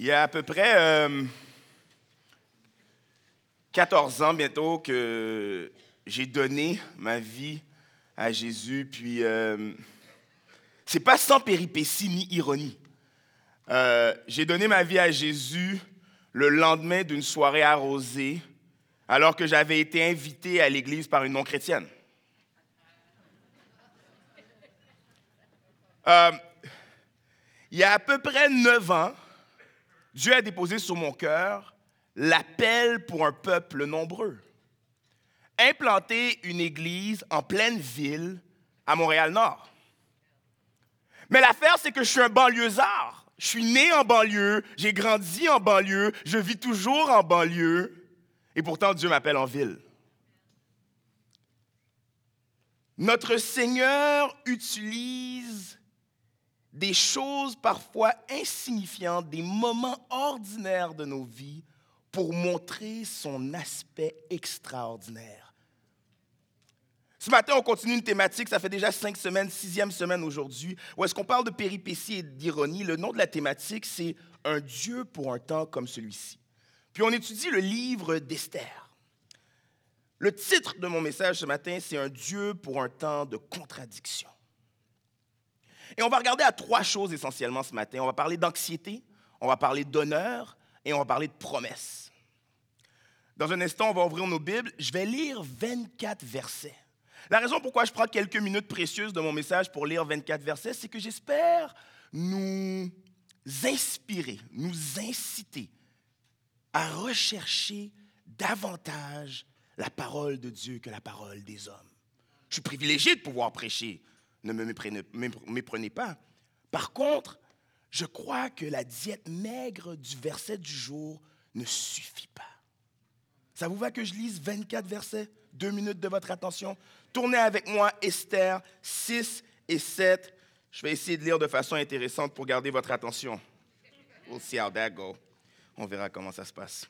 Il y a à peu près euh, 14 ans bientôt que j'ai donné ma vie à Jésus, puis euh, c'est pas sans péripétie ni ironie. Euh, j'ai donné ma vie à Jésus le lendemain d'une soirée arrosée, alors que j'avais été invité à l'église par une non-chrétienne. Euh, il y a à peu près neuf ans, Dieu a déposé sur mon cœur l'appel pour un peuple nombreux. Implanter une église en pleine ville à Montréal-Nord. Mais l'affaire, c'est que je suis un banlieusard. Je suis né en banlieue, j'ai grandi en banlieue, je vis toujours en banlieue, et pourtant Dieu m'appelle en ville. Notre Seigneur utilise des choses parfois insignifiantes, des moments ordinaires de nos vies pour montrer son aspect extraordinaire. Ce matin, on continue une thématique, ça fait déjà cinq semaines, sixième semaine aujourd'hui, où est-ce qu'on parle de péripéties et d'ironie. Le nom de la thématique, c'est Un Dieu pour un temps comme celui-ci. Puis on étudie le livre d'Esther. Le titre de mon message ce matin, c'est Un Dieu pour un temps de contradiction. Et on va regarder à trois choses essentiellement ce matin. On va parler d'anxiété, on va parler d'honneur et on va parler de promesses. Dans un instant, on va ouvrir nos Bibles. Je vais lire 24 versets. La raison pourquoi je prends quelques minutes précieuses de mon message pour lire 24 versets, c'est que j'espère nous inspirer, nous inciter à rechercher davantage la parole de Dieu que la parole des hommes. Je suis privilégié de pouvoir prêcher ne me méprenez, pas. Par contre, je crois que la diète maigre du verset du jour ne suffit pas. Ça vous va que je lise 24 versets, deux minutes de votre attention? Tournez avec moi Esther 6 et 7. Je vais essayer de lire de façon intéressante pour garder votre attention. We'll see how that go. On verra comment ça se passe.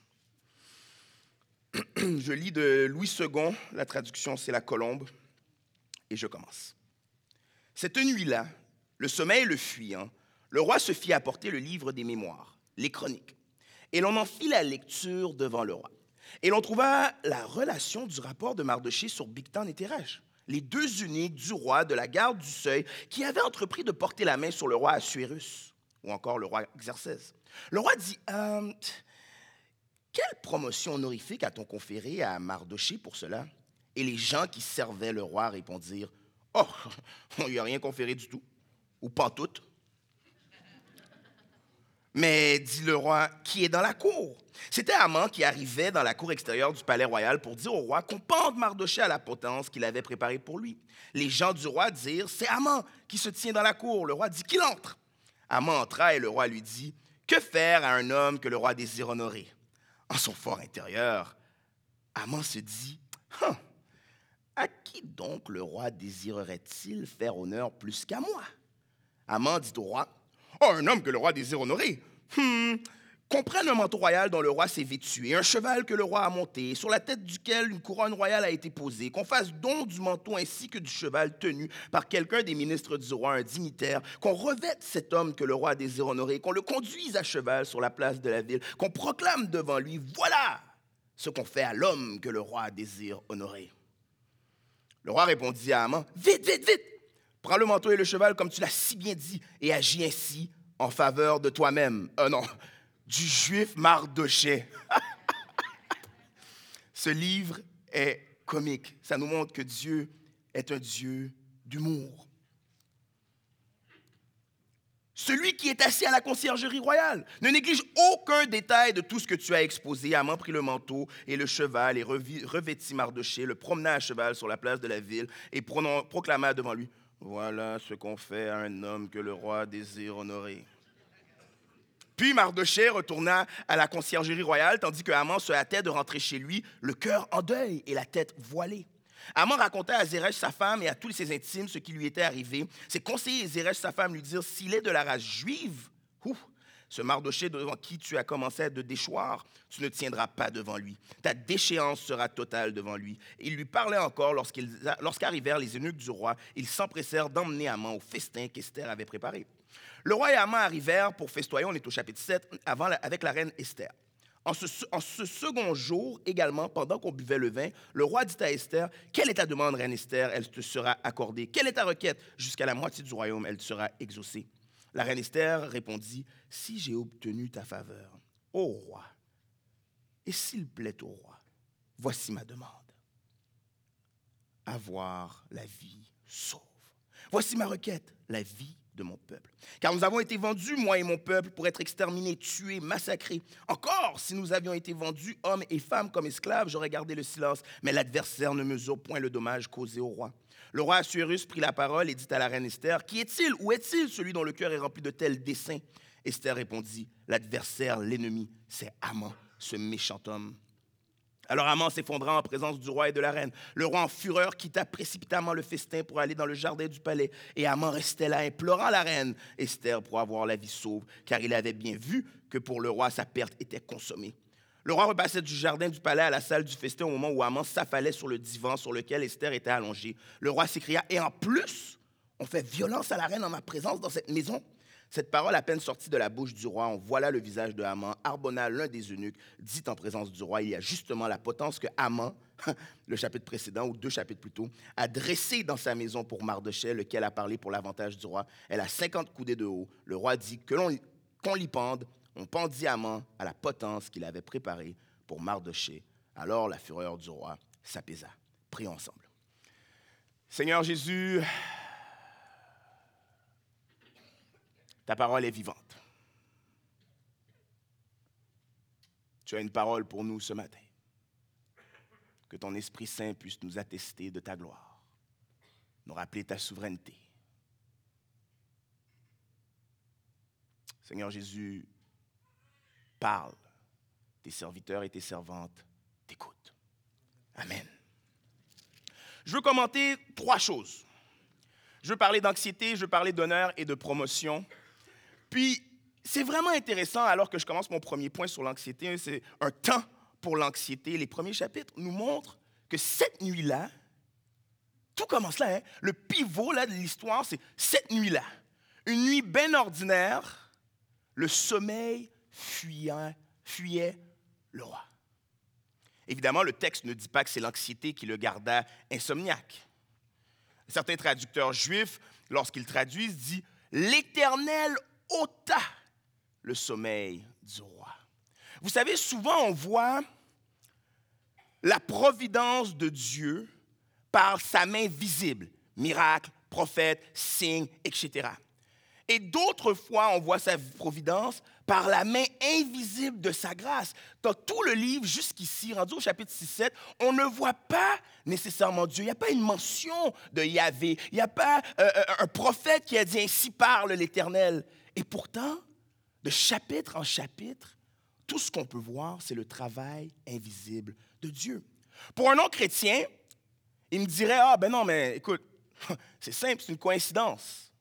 Je lis de Louis II, la traduction c'est la colombe, et je commence. Cette nuit-là, le sommeil le fuyant, le roi se fit apporter le livre des mémoires, les chroniques, et l'on en fit la lecture devant le roi. Et l'on trouva la relation du rapport de Mardoché sur Bigtan et Thérèche, les deux uniques du roi de la garde du seuil qui avaient entrepris de porter la main sur le roi Assuérus, ou encore le roi Xerxès. Le roi dit euh, Quelle promotion honorifique a-t-on conféré à Mardoché pour cela? Et les gens qui servaient le roi répondirent Oh, on lui a rien conféré du tout, ou pas tout. Mais, dit le roi, qui est dans la cour? C'était Haman qui arrivait dans la cour extérieure du palais royal pour dire au roi qu'on pende Mardoché à la potence qu'il avait préparée pour lui. Les gens du roi dirent C'est Haman qui se tient dans la cour. Le roi dit qu'il entre. Haman entra et le roi lui dit Que faire à un homme que le roi désire honorer? En son fort intérieur, Haman se dit hein, à qui donc le roi désirerait-il faire honneur plus qu'à moi? Amand dit au roi Oh, un homme que le roi désire honorer. Hum, qu'on prenne un manteau royal dont le roi s'est vêtu, un cheval que le roi a monté, sur la tête duquel une couronne royale a été posée, qu'on fasse don du manteau ainsi que du cheval tenu par quelqu'un des ministres du roi, un dignitaire, qu'on revête cet homme que le roi désire honorer, qu'on le conduise à cheval sur la place de la ville, qu'on proclame devant lui, voilà ce qu'on fait à l'homme que le roi désire honorer. Le roi répondit à Haman, Vite, vite, vite, prends le manteau et le cheval comme tu l'as si bien dit, et agis ainsi en faveur de toi-même. Euh, non, du juif Mardoché. Ce livre est comique. Ça nous montre que Dieu est un Dieu d'humour. Celui qui est assis à la conciergerie royale ne néglige aucun détail de tout ce que tu as exposé. Amant prit le manteau et le cheval et revêtit Mardoché, le promena à cheval sur la place de la ville et proclama devant lui Voilà ce qu'on fait à un homme que le roi désire honorer. Puis Mardoché retourna à la conciergerie royale, tandis que Haman se hâtait de rentrer chez lui, le cœur en deuil et la tête voilée. Amon raconta à Zéresh, sa femme, et à tous ses intimes ce qui lui était arrivé. Ses conseillers et Zéresh, sa femme, lui dirent S'il est de la race juive, Ce Mardoché devant qui tu as commencé à te déchoir, tu ne tiendras pas devant lui. Ta déchéance sera totale devant lui. Il lui parlait encore lorsqu'arrivèrent les eunuques du roi. Ils s'empressèrent d'emmener Haman au festin qu'Esther avait préparé. Le roi et Haman arrivèrent pour festoyer, on est au chapitre 7, avant, avec la reine Esther. En ce, second jour, également, pendant qu'on buvait le vin, le roi dit à Esther, Quelle est ta demande, reine Esther? Elle te sera accordée. Quelle est ta requête? Jusqu'à la moitié du royaume, elle sera exaucée. La reine Esther répondit, Si j'ai obtenu ta faveur, ô roi, et s'il plaît au roi, voici ma demande. Avoir la vie sauve. Voici ma requête, la vie de mon peuple. Car nous avons été vendus, moi et mon peuple, pour être exterminés, tués, massacrés. Encore, si nous avions été vendus, hommes et femmes, comme esclaves, j'aurais gardé le silence. Mais l'adversaire ne mesure point le dommage causé au roi. Le roi Assuérus prit la parole et dit à la reine Esther, Qui est-il? Où est-il? Celui dont le cœur est rempli de tels desseins Esther répondit, L'adversaire, l'ennemi, c'est Amant, ce méchant homme. Alors Amant s'effondra en présence du roi et de la reine. Le roi en fureur quitta précipitamment le festin pour aller dans le jardin du palais. Et Amant restait là implorant la reine Esther pour avoir la vie sauve, car il avait bien vu que pour le roi sa perte était consommée. Le roi repassait du jardin du palais à la salle du festin au moment où Amant s'affalait sur le divan sur lequel Esther était allongée. Le roi s'écria, et en plus, on fait violence à la reine en ma présence dans cette maison? Cette parole, à peine sortie de la bouche du roi, on voilà le visage de Haman. Arbona, l'un des eunuques, dit en présence du roi, il y a justement la potence que Haman, le chapitre précédent, ou deux chapitres plus tôt, a dressé dans sa maison pour Mardochée, lequel a parlé pour l'avantage du roi. Elle a 50 coudées de haut. Le roi dit que l'on qu'on l'y pende. On pendit Haman à la potence qu'il avait préparée pour Mardochée. Alors la fureur du roi s'apaisa. Prions ensemble. Seigneur Jésus, Ta parole est vivante. Tu as une parole pour nous ce matin. Que ton Esprit Saint puisse nous attester de ta gloire, nous rappeler ta souveraineté. Seigneur Jésus, parle. Tes serviteurs et tes servantes t'écoutent. Amen. Je veux commenter trois choses. Je veux parler d'anxiété, je veux parler d'honneur et de promotion. Puis, c'est vraiment intéressant, alors que je commence mon premier point sur l'anxiété, c'est un temps pour l'anxiété. Les premiers chapitres nous montrent que cette nuit-là, tout commence là, hein. le pivot là, de l'histoire, c'est cette nuit-là. Une nuit bien ordinaire, le sommeil fuyait, fuyait le roi. Évidemment, le texte ne dit pas que c'est l'anxiété qui le garda insomniaque. Certains traducteurs juifs, lorsqu'ils traduisent, disent L'Éternel ôta le sommeil du roi. Vous savez, souvent on voit la providence de Dieu par sa main visible, miracle, prophète, signe, etc. Et d'autres fois, on voit sa providence par la main invisible de sa grâce. Dans tout le livre, jusqu'ici, rendu au chapitre 6-7, on ne voit pas nécessairement Dieu. Il n'y a pas une mention de Yahvé. Il n'y a pas euh, euh, un prophète qui a dit ainsi parle l'Éternel. Et pourtant, de chapitre en chapitre, tout ce qu'on peut voir, c'est le travail invisible de Dieu. Pour un non-chrétien, il me dirait, ah ben non, mais écoute, c'est simple, c'est une coïncidence.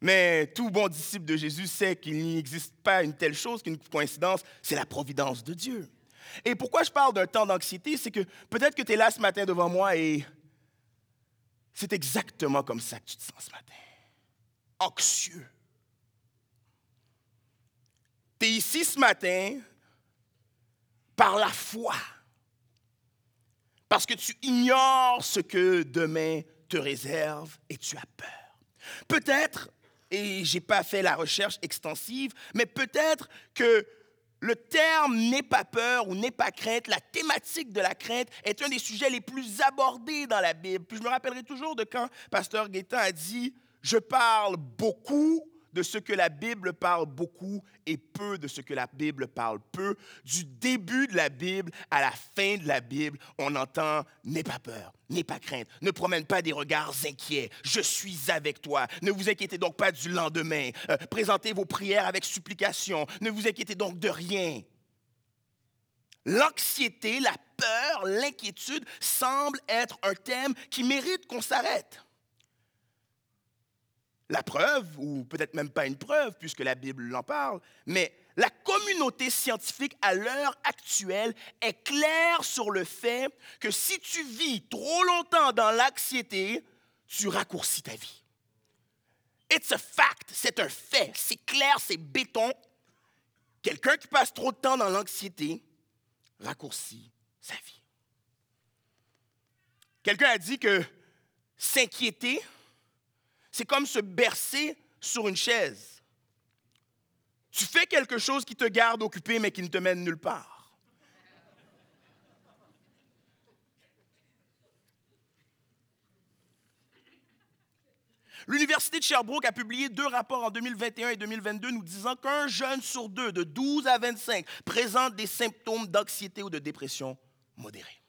Mais tout bon disciple de Jésus sait qu'il n'existe pas une telle chose qu'une coïncidence, c'est la providence de Dieu. Et pourquoi je parle d'un temps d'anxiété, c'est que peut-être que tu es là ce matin devant moi et c'est exactement comme ça que tu te sens ce matin. Anxieux. Es ici ce matin par la foi. Parce que tu ignores ce que demain te réserve et tu as peur. Peut-être, et je n'ai pas fait la recherche extensive, mais peut-être que le terme n'est pas peur ou n'est pas crainte, la thématique de la crainte est un des sujets les plus abordés dans la Bible. Puis je me rappellerai toujours de quand Pasteur Gaétan a dit Je parle beaucoup de ce que la Bible parle beaucoup et peu de ce que la Bible parle peu. Du début de la Bible à la fin de la Bible, on entend N'aie pas peur, n'aie pas crainte, ne promène pas des regards inquiets, je suis avec toi. Ne vous inquiétez donc pas du lendemain. Euh, présentez vos prières avec supplication. Ne vous inquiétez donc de rien. L'anxiété, la peur, l'inquiétude semblent être un thème qui mérite qu'on s'arrête. La preuve, ou peut-être même pas une preuve, puisque la Bible en parle, mais la communauté scientifique à l'heure actuelle est claire sur le fait que si tu vis trop longtemps dans l'anxiété, tu raccourcis ta vie. It's a fact, c'est un fait, c'est clair, c'est béton. Quelqu'un qui passe trop de temps dans l'anxiété raccourcit sa vie. Quelqu'un a dit que s'inquiéter, c'est comme se bercer sur une chaise. Tu fais quelque chose qui te garde occupé mais qui ne te mène nulle part. L'Université de Sherbrooke a publié deux rapports en 2021 et 2022 nous disant qu'un jeune sur deux de 12 à 25 présente des symptômes d'anxiété ou de dépression modérés.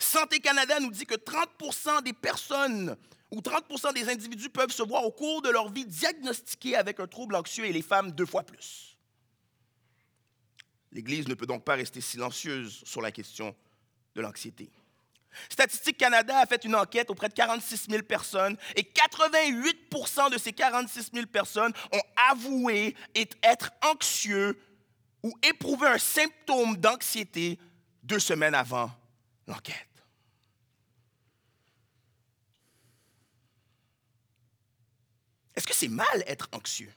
Santé Canada nous dit que 30% des personnes ou 30% des individus peuvent se voir au cours de leur vie diagnostiqués avec un trouble anxieux et les femmes deux fois plus. L'Église ne peut donc pas rester silencieuse sur la question de l'anxiété. Statistique Canada a fait une enquête auprès de 46 000 personnes et 88% de ces 46 000 personnes ont avoué être anxieux ou éprouver un symptôme d'anxiété deux semaines avant l'enquête. Est-ce que c'est mal être anxieux?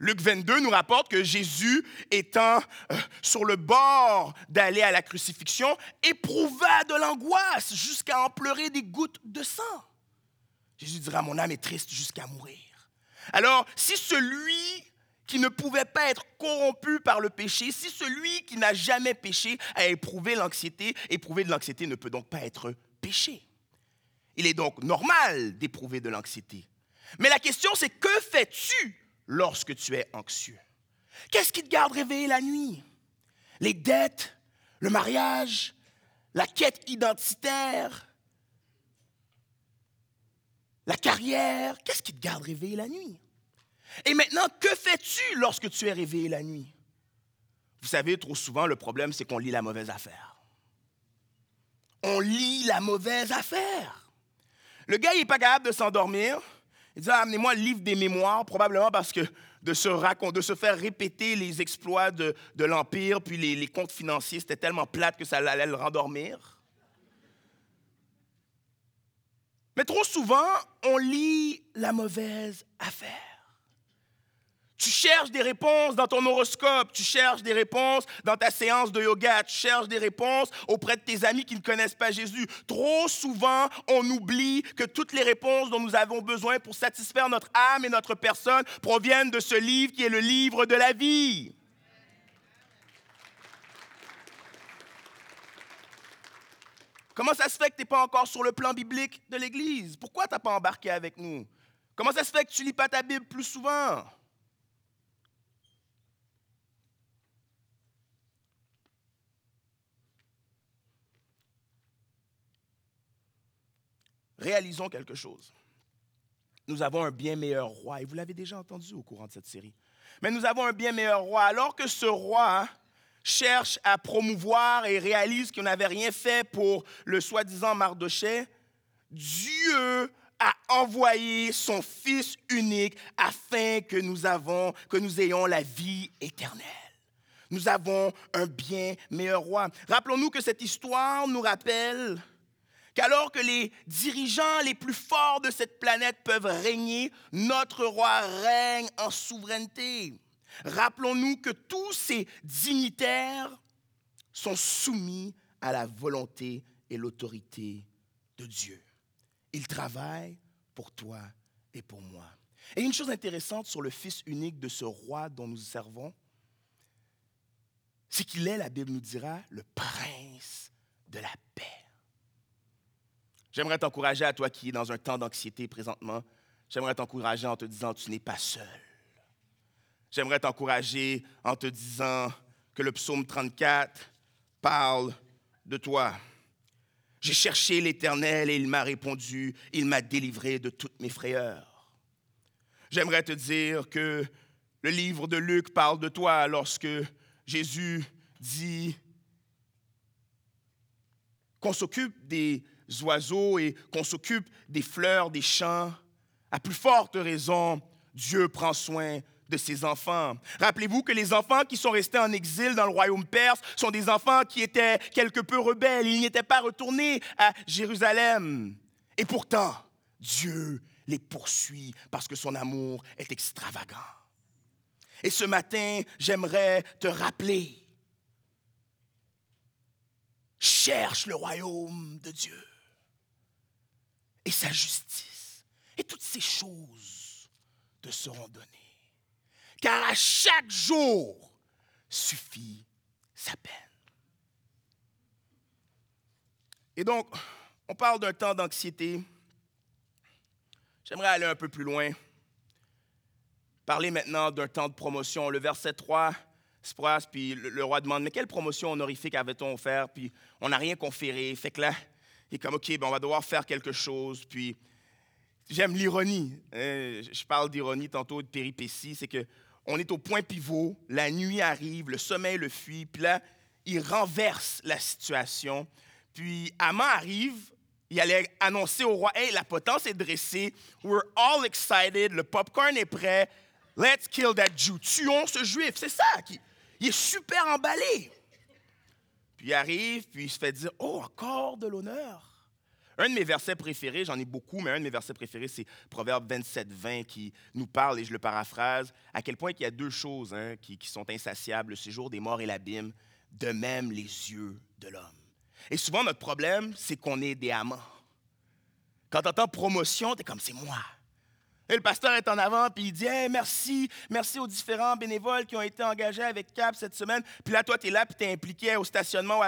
Luc 22 nous rapporte que Jésus, étant euh, sur le bord d'aller à la crucifixion, éprouva de l'angoisse jusqu'à en pleurer des gouttes de sang. Jésus dira, mon âme est triste jusqu'à mourir. Alors, si celui qui ne pouvait pas être corrompu par le péché, si celui qui n'a jamais péché a éprouvé l'anxiété, éprouver de l'anxiété ne peut donc pas être Il est donc normal d'éprouver de l'anxiété. Mais la question, c'est que fais-tu lorsque tu es anxieux? Qu'est-ce qui te garde réveillé la nuit? Les dettes, le mariage, la quête identitaire, la carrière. Qu'est-ce qui te garde réveillé la nuit? Et maintenant, que fais-tu lorsque tu es réveillé la nuit? Vous savez, trop souvent, le problème, c'est qu'on lit la mauvaise affaire. On lit la mauvaise affaire. Le gars, il n'est pas capable de s'endormir. Il dit, ah, amenez-moi le livre des mémoires, probablement parce que de se, de se faire répéter les exploits de, l'Empire, puis les, les comptes financiers, c'était tellement plate que ça allait le rendormir. Mais trop souvent, on lit la mauvaise affaire. Tu cherches des réponses dans ton horoscope, tu cherches des réponses dans ta séance de yoga, tu cherches des réponses auprès de tes amis qui ne connaissent pas Jésus. Trop souvent, on oublie que toutes les réponses dont nous avons besoin pour satisfaire notre âme et notre personne proviennent de ce livre qui est le livre de la vie. Comment ça se fait que tu n'es pas encore sur le plan biblique de l'Église? Pourquoi tu n'as pas embarqué avec nous? Comment ça se fait que tu lis pas ta Bible plus souvent? Réalisons quelque chose. Nous avons un bien meilleur roi, et vous l'avez déjà entendu au courant de cette série. Mais nous avons un bien meilleur roi, alors que ce roi cherche à promouvoir et réalise qu'il n'avait rien fait pour le soi-disant Mardoché, Dieu a envoyé son Fils unique afin que nous, que nous ayons la vie éternelle. Nous avons un bien meilleur roi. Rappelons-nous que cette histoire nous rappelle qu'alors que les dirigeants les plus forts de cette planète peuvent régner, notre roi règne en souveraineté. Rappelons-nous que tous ces dignitaires sont soumis à la volonté et l'autorité de Dieu. Ils travaillent pour toi et pour moi. Et une chose intéressante sur le Fils unique de ce roi dont nous servons, c'est qu'il est, la Bible nous dira, le prince de la paix. J'aimerais t'encourager à toi qui es dans un temps d'anxiété présentement. J'aimerais t'encourager en te disant tu n'es pas seul. J'aimerais t'encourager en te disant que le psaume 34 parle de toi. J'ai cherché l'Éternel et il m'a répondu, il m'a délivré de toutes mes frayeurs. J'aimerais te dire que le livre de Luc parle de toi lorsque Jésus dit qu'on s'occupe des oiseaux et qu'on s'occupe des fleurs, des champs, à plus forte raison, Dieu prend soin de ses enfants. Rappelez-vous que les enfants qui sont restés en exil dans le royaume perse sont des enfants qui étaient quelque peu rebelles. Ils n'étaient pas retournés à Jérusalem. Et pourtant, Dieu les poursuit parce que son amour est extravagant. Et ce matin, j'aimerais te rappeler, cherche le royaume de Dieu et sa justice, et toutes ces choses te seront données. Car à chaque jour suffit sa peine. Et donc, on parle d'un temps d'anxiété. J'aimerais aller un peu plus loin. Parler maintenant d'un temps de promotion. Le verset 3 se passe, puis le, roi demande Mais quelle promotion honorifique avait-on offert Puis on n'a rien conféré. Fait que là, il est comme OK, ben on va devoir faire quelque chose. Puis j'aime l'ironie. Hein. Je parle d'ironie tantôt, de péripéties. C'est que on est au point pivot, la nuit arrive, le sommeil le fuit, puis là, il renverse la situation. Puis Amon arrive, il allait annoncer au roi Hey, la potence est dressée, we're all excited, le popcorn est prêt, let's kill that Jew. Tuons ce juif. C'est ça. Il est super emballé. Il arrive, puis il se fait dire Oh, encore de l'honneur. Un de mes versets préférés, j'en ai beaucoup, mais un de mes versets préférés, c'est Proverbe 27, 20 qui nous parle, et je le paraphrase, à quel point il y a deux choses hein, qui, sont insatiables, le séjour des morts et l'abîme, de même les yeux de l'homme. Et souvent, notre problème, c'est qu'on est des amants. Quand tu entends promotion, tu comme, c'est moi. Et le pasteur est en avant, puis il dit merci, merci aux différents bénévoles qui ont été engagés avec CAP cette semaine. Puis là, toi, tu es là, puis tu es impliqué au stationnement.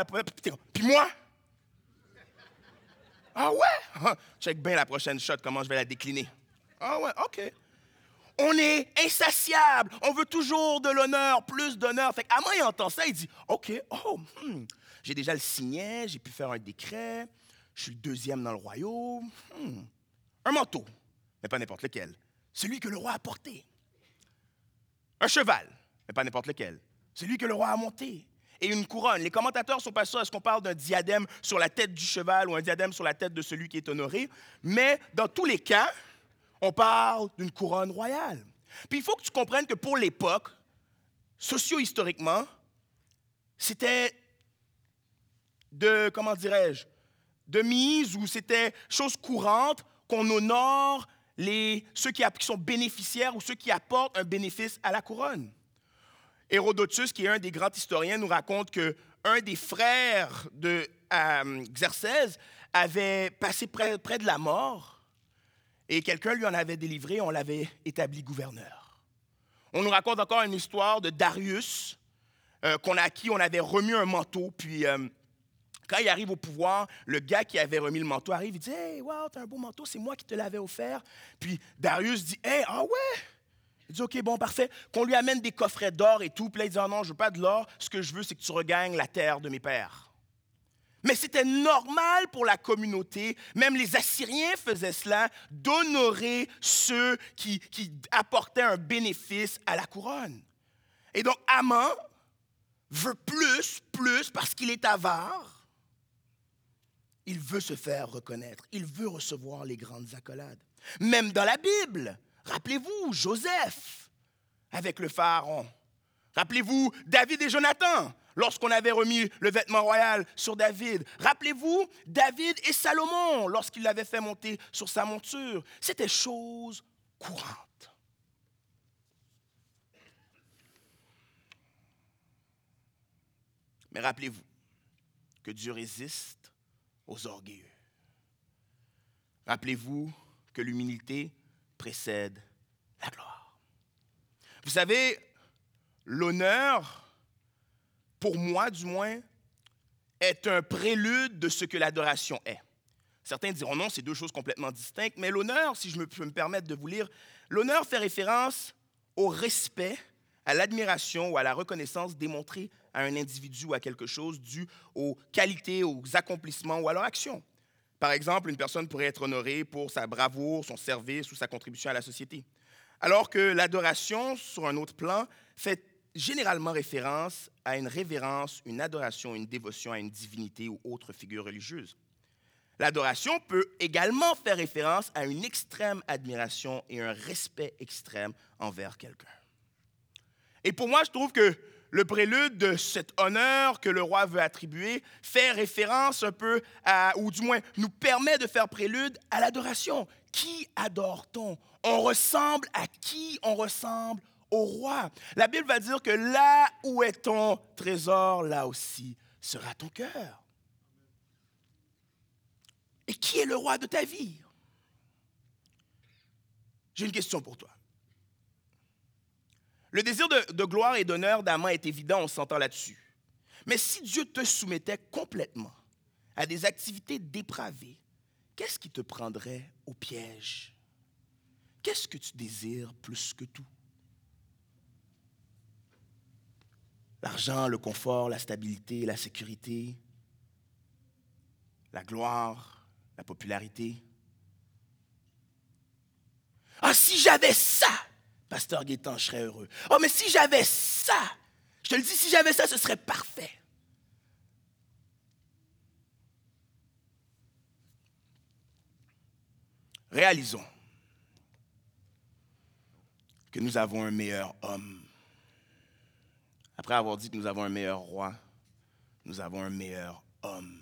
Puis moi? Ah ouais? Check bien la prochaine shot, comment je vais la décliner. Ah ouais, OK. On est insatiable. On veut toujours de l'honneur, plus d'honneur. Fait qu'à moi, il entend ça, il dit OK, oh, hmm, j'ai déjà le signet, j'ai pu faire un décret, je suis le deuxième dans le royaume. Hmm, un manteau, mais pas n'importe lequel. Celui que le roi a porté. Un cheval, mais pas n'importe lequel. Celui que le roi a monté. Et une couronne. Les commentateurs sont pas sûrs est-ce qu'on parle d'un diadème sur la tête du cheval ou un diadème sur la tête de celui qui est honoré. Mais dans tous les cas, on parle d'une couronne royale. Puis il faut que tu comprennes que pour l'époque, socio-historiquement, c'était de, comment dirais-je, de mise ou c'était chose courante qu'on honore les, ceux qui, sont bénéficiaires ou ceux qui apportent un bénéfice à la couronne. Hérodotus, qui est un des grands historiens, nous raconte que un des frères de euh, Xerxès avait passé près, près de la mort et quelqu'un lui en avait délivré, on l'avait établi gouverneur. On nous raconte encore une histoire de Darius, euh, qu'on a, à qui on avait remis un manteau, puis euh, quand il arrive au pouvoir, le gars qui avait remis le manteau arrive, il dit Hey, wow, t'as un beau manteau, c'est moi qui te l'avais offert. Puis Darius dit Hey, ah ouais? Il dit Ok, bon, parfait. Qu'on lui amène des coffrets d'or et tout. Puis là, il dit oh non, je veux pas de l'or. Ce que je veux, c'est que tu regagnes la terre de mes pères. Mais c'était normal pour la communauté, même les Assyriens faisaient cela, d'honorer ceux qui, qui apportaient un bénéfice à la couronne. Et donc, Amon veut plus, plus, parce qu'il est avare il veut se faire reconnaître. Il veut recevoir les grandes accolades. Même dans la Bible, rappelez-vous Joseph avec le pharaon. Rappelez-vous David et Jonathan lorsqu'on avait remis le vêtement royal sur David. Rappelez-vous David et Salomon lorsqu'il l'avait fait monter sur sa monture. C'était chose courante. Mais rappelez-vous que Dieu résiste aux orgueilleux. Rappelez-vous que l'humilité précède la gloire. Vous savez, l'honneur, pour moi du moins, est un prélude de ce que l'adoration est. Certains diront non, c'est deux choses complètement distinctes, mais l'honneur, si je peux me permettre de vous lire, l'honneur fait référence au respect, à l'admiration ou à la reconnaissance démontrée à un individu ou à quelque chose dû aux qualités, aux accomplissements ou à leur action. Par exemple, une personne pourrait être honorée pour sa bravoure, son service ou sa contribution à la société. Alors que l'adoration, sur un autre plan, fait généralement référence à une révérence, une adoration, une dévotion à une divinité ou autre figure religieuse. L'adoration peut également faire référence à une extrême admiration et un respect extrême envers quelqu'un. Et pour moi, je trouve que le prélude de cet honneur que le roi veut attribuer fait référence un peu à, ou du moins nous permet de faire prélude à l'adoration. Qui adore-t-on? On ressemble à qui On ressemble au roi? La Bible va dire que là où est ton trésor, là aussi sera ton cœur. Et qui est le roi de ta vie? J'ai une question pour toi. Le désir de, gloire et d'honneur d'Aman est évident, on s'entend là-dessus. Mais si Dieu te soumettait complètement à des activités dépravées, qu'est-ce qui te prendrait au piège? Qu'est-ce que tu désires plus que tout? L'argent, le confort, la stabilité, la sécurité, la gloire, la popularité. Ah, si j'avais ça, Pasteur Guétan, je serais heureux. Oh, mais si j'avais ça, je te le dis, si j'avais ça, ce serait parfait. Réalisons que nous avons un meilleur homme. Après avoir dit que nous avons un meilleur roi, nous avons un meilleur homme.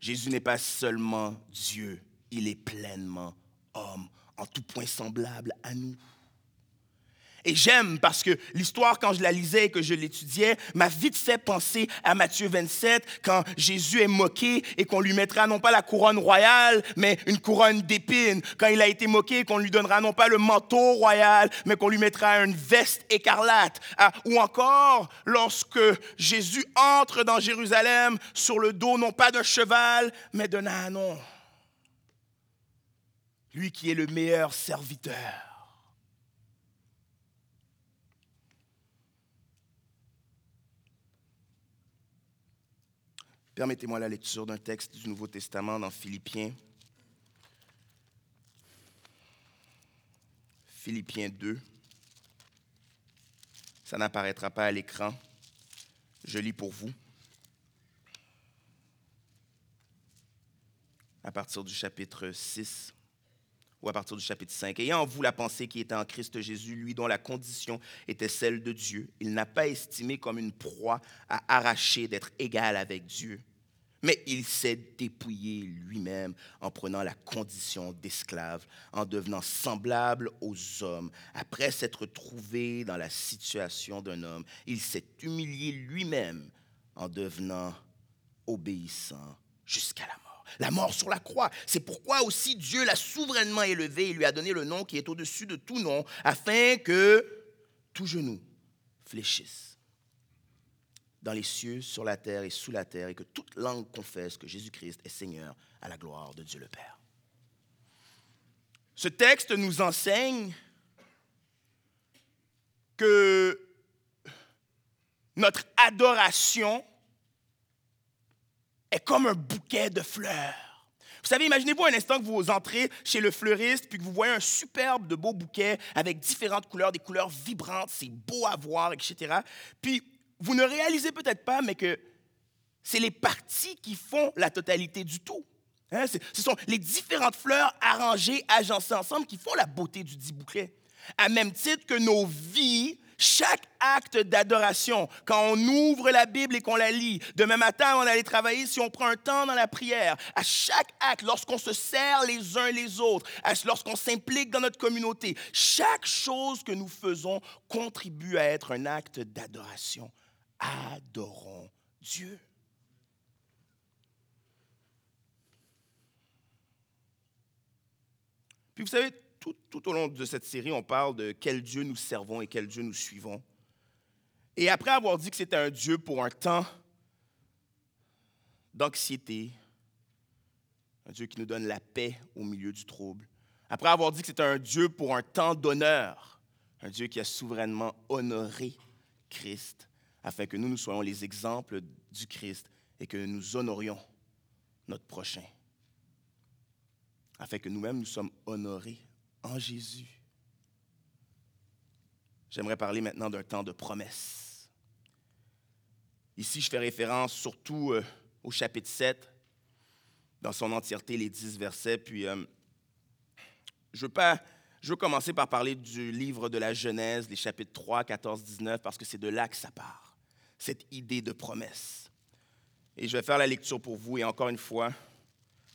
Jésus n'est pas seulement Dieu, il est pleinement homme, en tout point semblable à nous. Et j'aime parce que l'histoire, quand je la lisais et que je l'étudiais, m'a vite fait penser à Matthieu 27, quand Jésus est moqué et qu'on lui mettra non pas la couronne royale, mais une couronne d'épines. Quand il a été moqué, qu'on lui donnera non pas le manteau royal, mais qu'on lui mettra une veste écarlate. Ah, ou encore, lorsque Jésus entre dans Jérusalem sur le dos non pas d'un cheval, mais d'un ânon. Lui qui est le meilleur serviteur Permettez-moi la lecture d'un texte du Nouveau Testament dans Philippiens. Philippiens 2. Ça n'apparaîtra pas à l'écran. Je lis pour vous. À partir du chapitre 6 ou à partir du chapitre 5. Ayant en vous la pensée qui était en Christ Jésus, lui dont la condition était celle de Dieu, il n'a pas estimé comme une proie à arracher d'être égal avec Dieu mais il s'est dépouillé lui-même en prenant la condition d'esclave, en devenant semblable aux hommes. Après s'être trouvé dans la situation d'un homme, il s'est humilié lui-même en devenant obéissant jusqu'à la mort. La mort sur la croix. C'est pourquoi aussi Dieu l'a souverainement élevé et lui a donné le nom qui est au-dessus de tout nom, afin que tout genou fléchisse dans les cieux, sur la terre et sous la terre, et que toute langue confesse que Jésus-Christ est Seigneur à la gloire de Dieu le Père. Ce texte nous enseigne que notre adoration est comme un bouquet de fleurs. Vous savez, imaginez-vous un instant que vous entrez chez le fleuriste puis que vous voyez un superbe de beau bouquet avec différentes couleurs, des couleurs vibrantes, c'est beau à voir, etc. Puis vous ne réalisez peut-être pas, mais que c'est les parties qui font la totalité du tout. Hein, ce sont les différentes fleurs arrangées, agencées ensemble qui font la beauté du dit bouquet. À même titre que nos vies, chaque acte d'adoration, quand on ouvre la Bible et qu'on la lit, demain matin, on allait travailler, si on prend un temps dans la prière, à chaque acte, lorsqu'on se sert les uns les autres, lorsqu'on s'implique dans notre communauté, chaque chose que nous faisons contribue à être un acte d'adoration adorons Dieu. Puis vous savez, tout, au long de cette série, on parle de quel Dieu nous servons et quel Dieu nous suivons. Et après avoir dit que c'était un Dieu pour un temps d'anxiété, un Dieu qui nous donne la paix au milieu du trouble, après avoir dit que c'était un Dieu pour un temps d'honneur, un Dieu qui a souverainement honoré Christ, afin que nous, nous soyons les exemples du Christ et que nous honorions notre prochain, afin que nous-mêmes nous sommes honorés en Jésus. j'aimerais parler maintenant d'un temps de promesse. Ici, je fais référence surtout euh, au chapitre 7, dans son entièreté, les dix versets. Puis, euh, je, veux pas, je veux commencer par parler du livre de la Genèse, les chapitres 3, 14, 19, parce que c'est de là que ça part, cette idée de promesse. Et je vais faire la lecture pour vous, et encore une fois,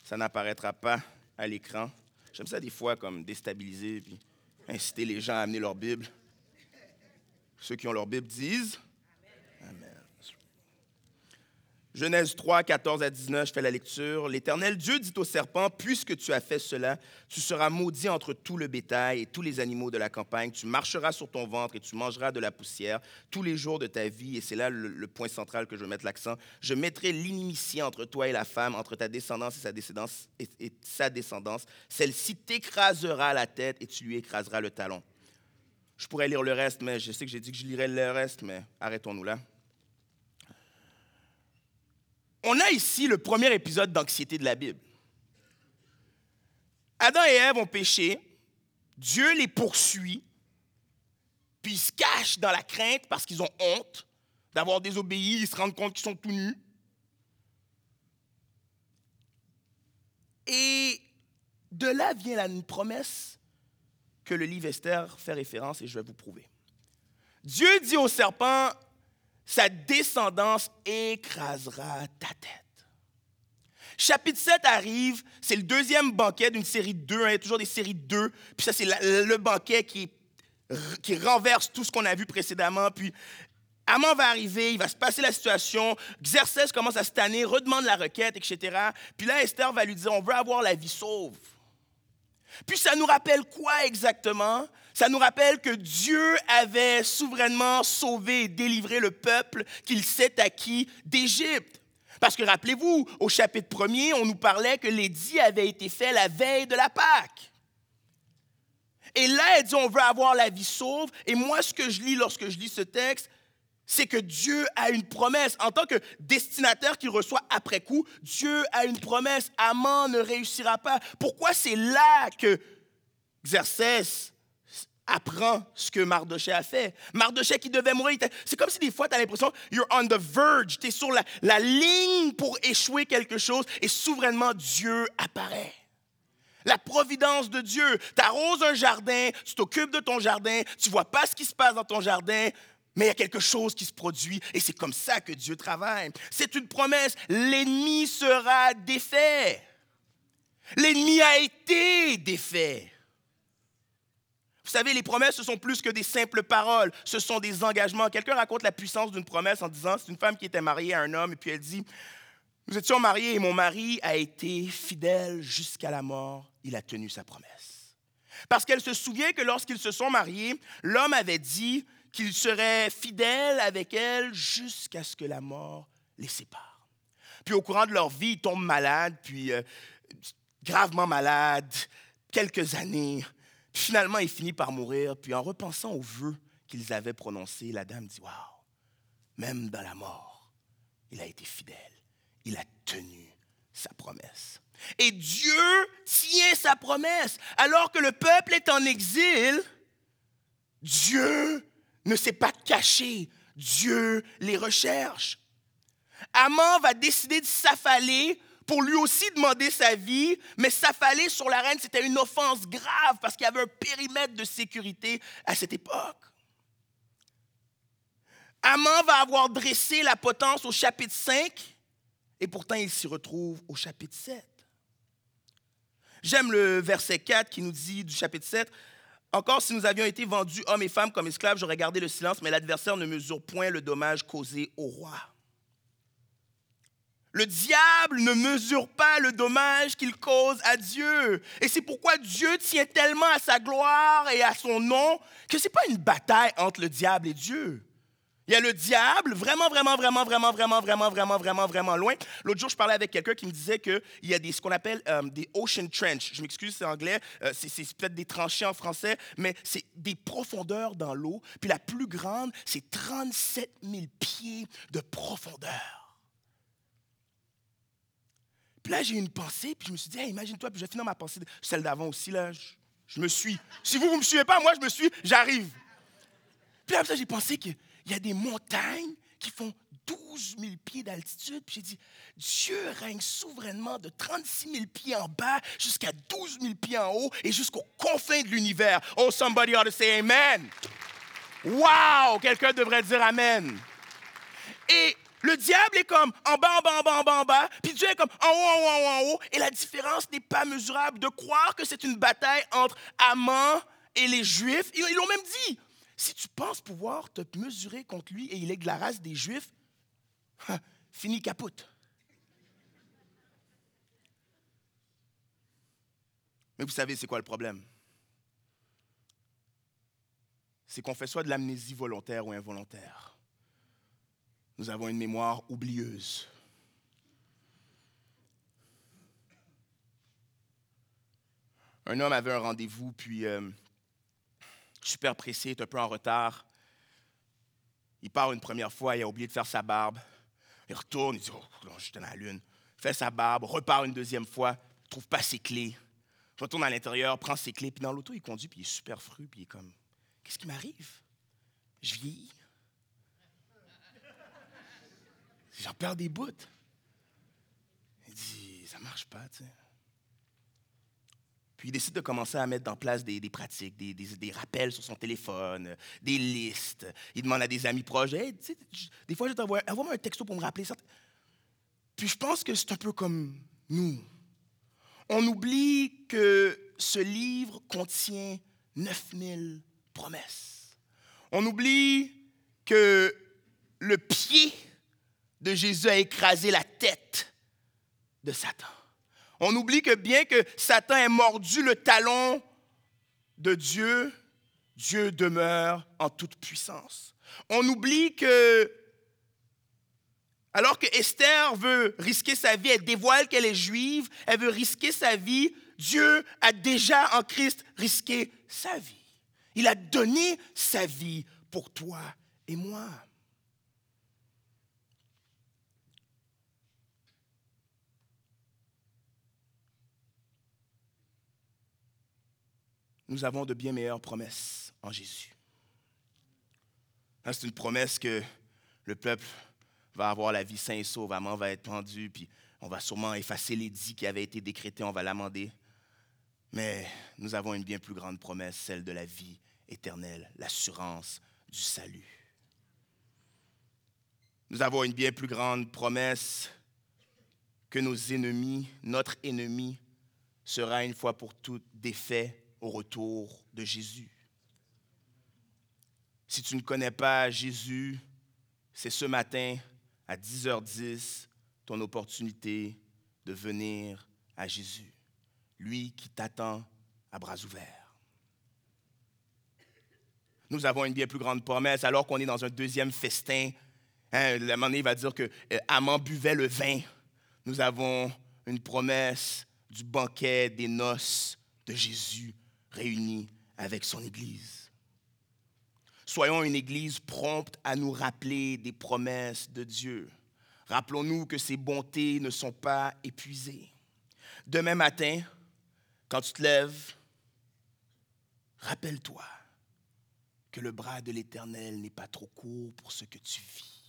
ça n'apparaîtra pas à l'écran. J'aime ça des fois comme déstabiliser, puis inciter les gens à amener leur Bible. Ceux qui ont leur Bible disent Genèse 3, 14 à 19, je fais la lecture. L'Éternel Dieu dit au serpent, puisque tu as fait cela, tu seras maudit entre tout le bétail et tous les animaux de la campagne. Tu marcheras sur ton ventre et tu mangeras de la poussière tous les jours de ta vie. Et c'est là le, point central que je veux mettre l'accent. Je mettrai l'inimitié entre toi et la femme, entre ta descendance et sa descendance. Et, sa descendance. Celle-ci t'écrasera la tête et tu lui écraseras le talon. Je pourrais lire le reste, mais je sais que j'ai dit que je lirais le reste, mais arrêtons-nous là on a ici le premier épisode d'anxiété de la Bible. Adam et Ève ont péché, Dieu les poursuit, puis ils se cachent dans la crainte parce qu'ils ont honte d'avoir désobéi, ils se rendent compte qu'ils sont tout nus. Et de là vient la promesse que le livre Esther fait référence et je vais vous prouver. Dieu dit au serpent, sa descendance écrasera ta tête. Chapitre 7 arrive, c'est le deuxième banquet d'une série de deux, hein, il y a toujours des séries de deux, puis ça c'est le banquet qui, renverse tout ce qu'on a vu précédemment, puis Amon va arriver, il va se passer la situation, Xerxès commence à se redemande la requête, etc. Puis là, Esther va lui dire, on veut avoir la vie sauve. Puis ça nous rappelle quoi exactement? Ça nous rappelle que Dieu avait souverainement sauvé et délivré le peuple qu'il s'est acquis d'Égypte. Parce que rappelez-vous, au chapitre 1er, on nous parlait que l'édit avait été fait la veille de la Pâque. Et là, elle dit, on veut avoir la vie sauve. Et moi, ce que je lis lorsque je lis ce texte, c'est que Dieu a une promesse. En tant que destinataire qui reçoit après coup, Dieu a une promesse. Amant ne réussira pas. Pourquoi c'est là que Xerxès apprend ce que Mardoché a fait. Mardoché qui devait mourir, c'est comme si des fois tu as l'impression, you're on the verge, tu es sur la, la ligne pour échouer quelque chose et souverainement Dieu apparaît. La providence de Dieu. Tu arroses un jardin, tu t'occupes de ton jardin, tu vois pas ce qui se passe dans ton jardin, mais il y a quelque chose qui se produit et c'est comme ça que Dieu travaille. C'est une promesse. L'ennemi sera défait. L'ennemi a été défait. Vous savez, les promesses, ce sont plus que des simples paroles, ce sont des engagements. Quelqu'un raconte la puissance d'une promesse en disant, c'est une femme qui était mariée à un homme, et puis elle dit, nous étions mariés et mon mari a été fidèle jusqu'à la mort, il a tenu sa promesse. Parce qu'elle se souvient que lorsqu'ils se sont mariés, l'homme avait dit, qu'il serait fidèle avec elle jusqu'à ce que la mort les sépare. Puis au courant de leur vie, ils tombent malades, puis euh, gravement malades, quelques années. Finalement, il finit par mourir. Puis en repensant aux vœux qu'ils avaient prononcés, la dame dit, Waouh, même dans la mort, il a été fidèle. Il a tenu sa promesse. Et Dieu tient sa promesse. Alors que le peuple est en exil, Dieu ne s'est pas caché. Dieu les recherche. Amant va décider de s'affaler pour lui aussi demander sa vie, mais s'affaler sur la reine, c'était une offense grave parce qu'il y avait un périmètre de sécurité à cette époque. Amant va avoir dressé la potence au chapitre 5, et pourtant il s'y retrouve au chapitre 7. J'aime le verset 4 qui nous dit du chapitre 7, encore, si nous avions été vendus hommes et femmes comme esclaves, j'aurais gardé le silence, mais l'adversaire ne mesure point le dommage causé au roi. Le diable ne mesure pas le dommage qu'il cause à Dieu. Et c'est pourquoi Dieu tient tellement à sa gloire et à son nom que ce n'est pas une bataille entre le diable et Dieu. Il y a le diable, vraiment, vraiment, vraiment, vraiment, vraiment, vraiment, vraiment, vraiment, vraiment loin. L'autre jour, je parlais avec quelqu'un qui me disait qu'il y a des, ce qu'on appelle euh, des ocean trench. Je m'excuse, c'est anglais, euh, c'est, peut-être des tranchées en français, mais c'est des profondeurs dans l'eau. Puis la plus grande, c'est 37 000 pieds de profondeur. Puis là, j'ai eu une pensée, puis je me suis dit, imagine-toi, puis je vais finir ma pensée, celle d'avant aussi, là. Je, je me suis. Si vous ne me suivez pas, moi, je me suis, j'arrive. Puis après ça, j'ai pensé qu'il y a des montagnes qui font 12 000 pieds d'altitude. Puis j'ai dit, Dieu règne souverainement de 36 000 pieds en bas jusqu'à 12 000 pieds en haut et jusqu'aux confins de l'univers. Oh, somebody ought to say amen. Wow! Quelqu'un devrait dire amen. Et le diable est comme en bas, en bas, en bas, en bas, en bas. Puis Dieu est comme en haut, en haut, en haut, en haut. Et la différence n'est pas mesurable. De croire que c'est une bataille entre Amman et les Juifs. Ils l'ont même dit. Si tu penses pouvoir te mesurer contre lui et il est de la race des Juifs, fini capote. Mais vous savez, c'est quoi le problème? C'est qu'on fait soit de l'amnésie volontaire ou involontaire nous avons une mémoire oublieuse. Un homme avait un rendez-vous, puis euh, super pressé, est un peu en retard. Il part une première fois, il a oublié de faire sa barbe. Il retourne, il dit Oh, j'étais dans la lune. Fait sa barbe, repart une deuxième fois, ne trouve pas ses clés. Retourne à l'intérieur, prend ses clés, puis dans l'auto, il conduit, puis il est super fru, puis il est comme Qu'est-ce qui m'arrive? Je vieillis. J'en perds des bouts. Il dit, ça marche pas, tu sais. Puis il décide de commencer à mettre en place des, pratiques, des, rappels sur son téléphone, des listes. Il demande à des amis proches, hey, tu sais, des fois, je t'envoie envoie-moi un texto pour me rappeler ça. Puis je pense que c'est un peu comme nous. On oublie que ce livre contient 9000 promesses. On oublie que le pied de Jésus a écrasé la tête de Satan. On oublie que bien que Satan ait mordu le talon de Dieu, Dieu demeure en toute puissance. On oublie que, alors que Esther veut risquer sa vie, elle dévoile qu'elle est juive, elle veut risquer sa vie, Dieu a déjà en Christ risqué sa vie. Il a donné sa vie pour toi et moi. Nous avons de bien meilleures promesses en Jésus. C'est une promesse que le peuple va avoir la vie sain et sauve, Amant va être pendu, puis on va sûrement effacer les dits qui avaient été décrétés, on va l'amender. Mais nous avons une bien plus grande promesse, celle de la vie éternelle, l'assurance du salut. Nous avons une bien plus grande promesse que nos ennemis, notre ennemi, sera une fois pour toutes défait au retour de Jésus. Si tu ne connais pas Jésus, c'est ce matin à 10h10 ton opportunité de venir à Jésus, lui qui t'attend à bras ouverts. Nous avons une bien plus grande promesse alors qu'on est dans un deuxième festin. Hein, la monnaie va dire que euh, Amand buvait le vin. Nous avons une promesse du banquet des noces de Jésus réunis avec son Église. Soyons une Église prompte à nous rappeler des promesses de Dieu. Rappelons-nous que ses bontés ne sont pas épuisées. Demain matin, quand tu te lèves, rappelle-toi que le bras de l'Éternel n'est pas trop court pour ce que tu vis.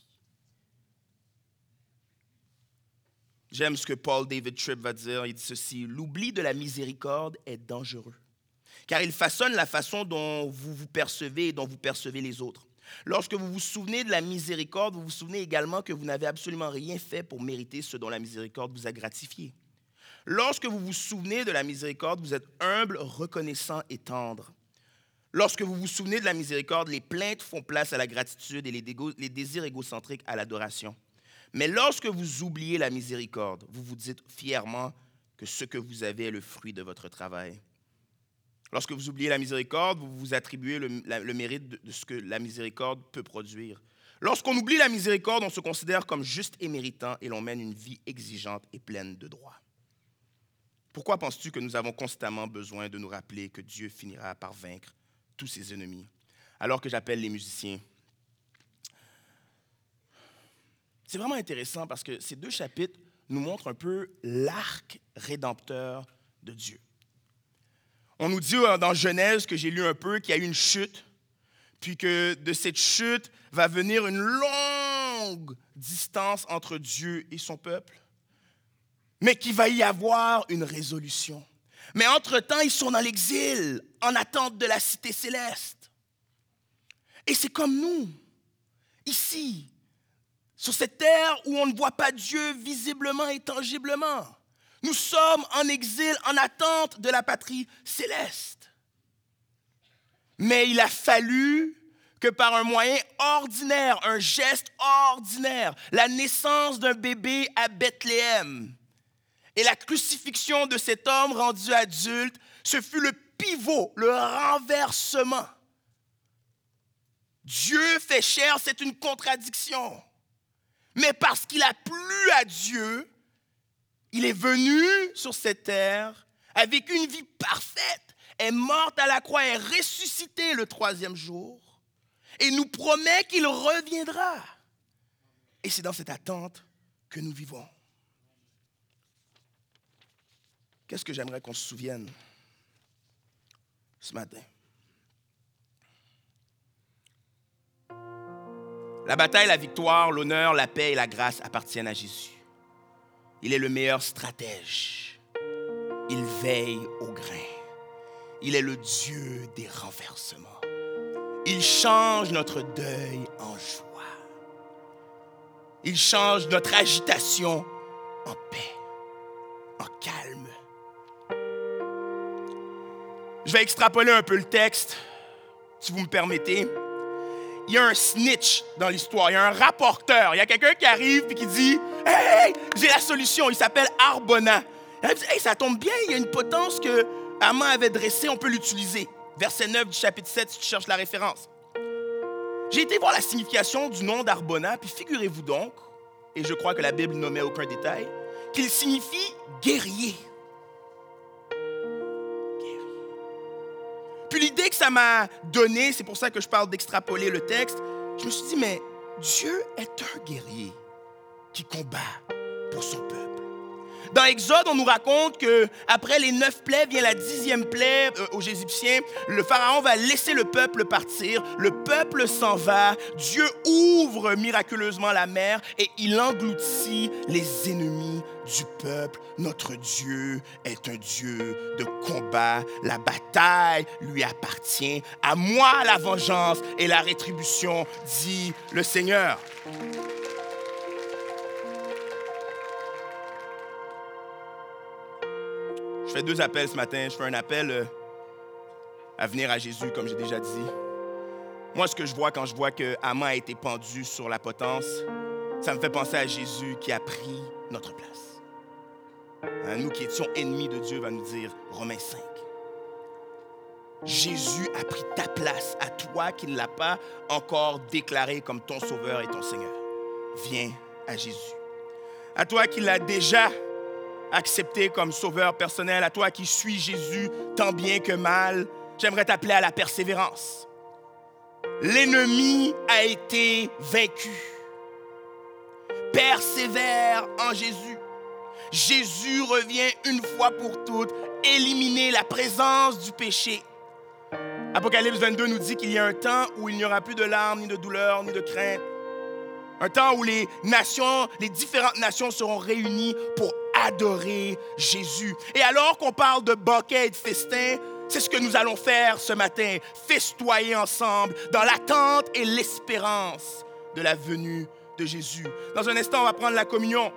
J'aime ce que Paul David Tripp va dire. Il dit ceci L'oubli de la miséricorde est dangereux car il façonne la façon dont vous vous percevez et dont vous percevez les autres. Lorsque vous vous souvenez de la miséricorde, vous vous souvenez également que vous n'avez absolument rien fait pour mériter ce dont la miséricorde vous a gratifié. Lorsque vous vous souvenez de la miséricorde, vous êtes humble, reconnaissant et tendre. Lorsque vous vous souvenez de la miséricorde, les plaintes font place à la gratitude et les, désirs égocentriques à l'adoration. Mais lorsque vous oubliez la miséricorde, vous vous dites fièrement que ce que vous avez est le fruit de votre travail. Lorsque vous oubliez la miséricorde, vous vous attribuez le, mérite de, ce que la miséricorde peut produire. Lorsqu'on oublie la miséricorde, on se considère comme juste et méritant et l'on mène une vie exigeante et pleine de droits. Pourquoi penses-tu que nous avons constamment besoin de nous rappeler que Dieu finira par vaincre tous ses ennemis Alors que j'appelle les musiciens? C'est vraiment intéressant parce que ces deux chapitres nous montrent un peu l'arc rédempteur de Dieu. On nous dit euh, dans Genèse, que j'ai lu un peu, qu'il y a eu une chute, puis que de cette chute va venir une longue distance entre Dieu et son peuple, mais qu'il va y avoir une résolution. Mais entre-temps, ils sont dans l'exil, en attente de la cité céleste. Et c'est comme nous, ici, sur cette terre où on ne voit pas Dieu visiblement et tangiblement. Nous sommes en exil, en attente de la patrie céleste. Mais il a fallu que par un moyen ordinaire, un geste ordinaire, la naissance d'un bébé à Bethléem et la crucifixion de cet homme rendu adulte, ce fut le pivot, le renversement. Dieu fait chair, c'est une contradiction. Mais parce qu'il a plu à Dieu, il est venu sur cette terre avec une vie parfaite, est mort à la croix, est ressuscité le troisième jour et nous promet qu'il reviendra. Et c'est dans cette attente que nous vivons. Qu'est-ce que j'aimerais qu'on se souvienne ce matin? La bataille, la victoire, l'honneur, la paix et la grâce appartiennent à Jésus. Il est le meilleur stratège. Il veille au grain. Il est le Dieu des renversements. Il change notre deuil en joie. Il change notre agitation en paix, en calme. Je vais extrapoler un peu le texte, si vous me permettez. Il y a un snitch dans l'histoire, il y a un rapporteur, il y a quelqu'un qui arrive et qui dit Hey, j'ai la solution, il s'appelle Arbona. Hey, ça tombe bien, il y a une potence que Haman avait dressée, on peut l'utiliser verset 9 du chapitre 7, si tu cherches la référence. J'ai été voir la signification du nom d'Arbona, puis figurez-vous donc, et je crois que la Bible nommait aucun détail, qu'il signifie. Guerrier. Puis l'idée que ça m'a donnée, c'est pour ça que je parle d'extrapoler le texte, je me suis dit, mais Dieu est un guerrier qui combat pour son peuple. Dans Exode, on nous raconte que après les neuf plaies vient la dixième plaie euh, aux Égyptiens. Le pharaon va laisser le peuple partir. Le peuple s'en va. Dieu ouvre miraculeusement la mer et il engloutit les ennemis du peuple. Notre Dieu est un Dieu de combat. La bataille lui appartient. À moi la vengeance et la rétribution, dit le Seigneur. fais deux appels ce matin. Je fais un appel euh, à venir à Jésus, comme j'ai déjà dit. Moi, ce que je vois quand je vois que Haman a été pendu sur la potence, ça me fait penser à Jésus qui a pris notre place. Hein, nous qui étions ennemis de Dieu, va nous dire Romains 5. Jésus a pris ta place à toi qui ne l'as pas encore déclaré comme ton sauveur et ton Seigneur. Viens à Jésus. À toi qui l'as déjà accepté comme sauveur personnel, à toi qui suis Jésus tant bien que mal, j'aimerais t'appeler à la persévérance. L'ennemi a été vaincu. Persévère en Jésus. Jésus revient une fois pour toutes éliminer la présence du péché. Apocalypse 22 nous dit qu'il y a un temps où il n'y aura plus de larmes, ni de douleurs, ni de crainte. Un temps où les nations, les différentes nations seront réunies pour adorer Jésus. Et alors qu'on parle de banquet et de festin, c'est ce que nous allons faire ce matin, festoyer ensemble dans l'attente et l'espérance de la venue de Jésus. Dans un instant, on va prendre la communion.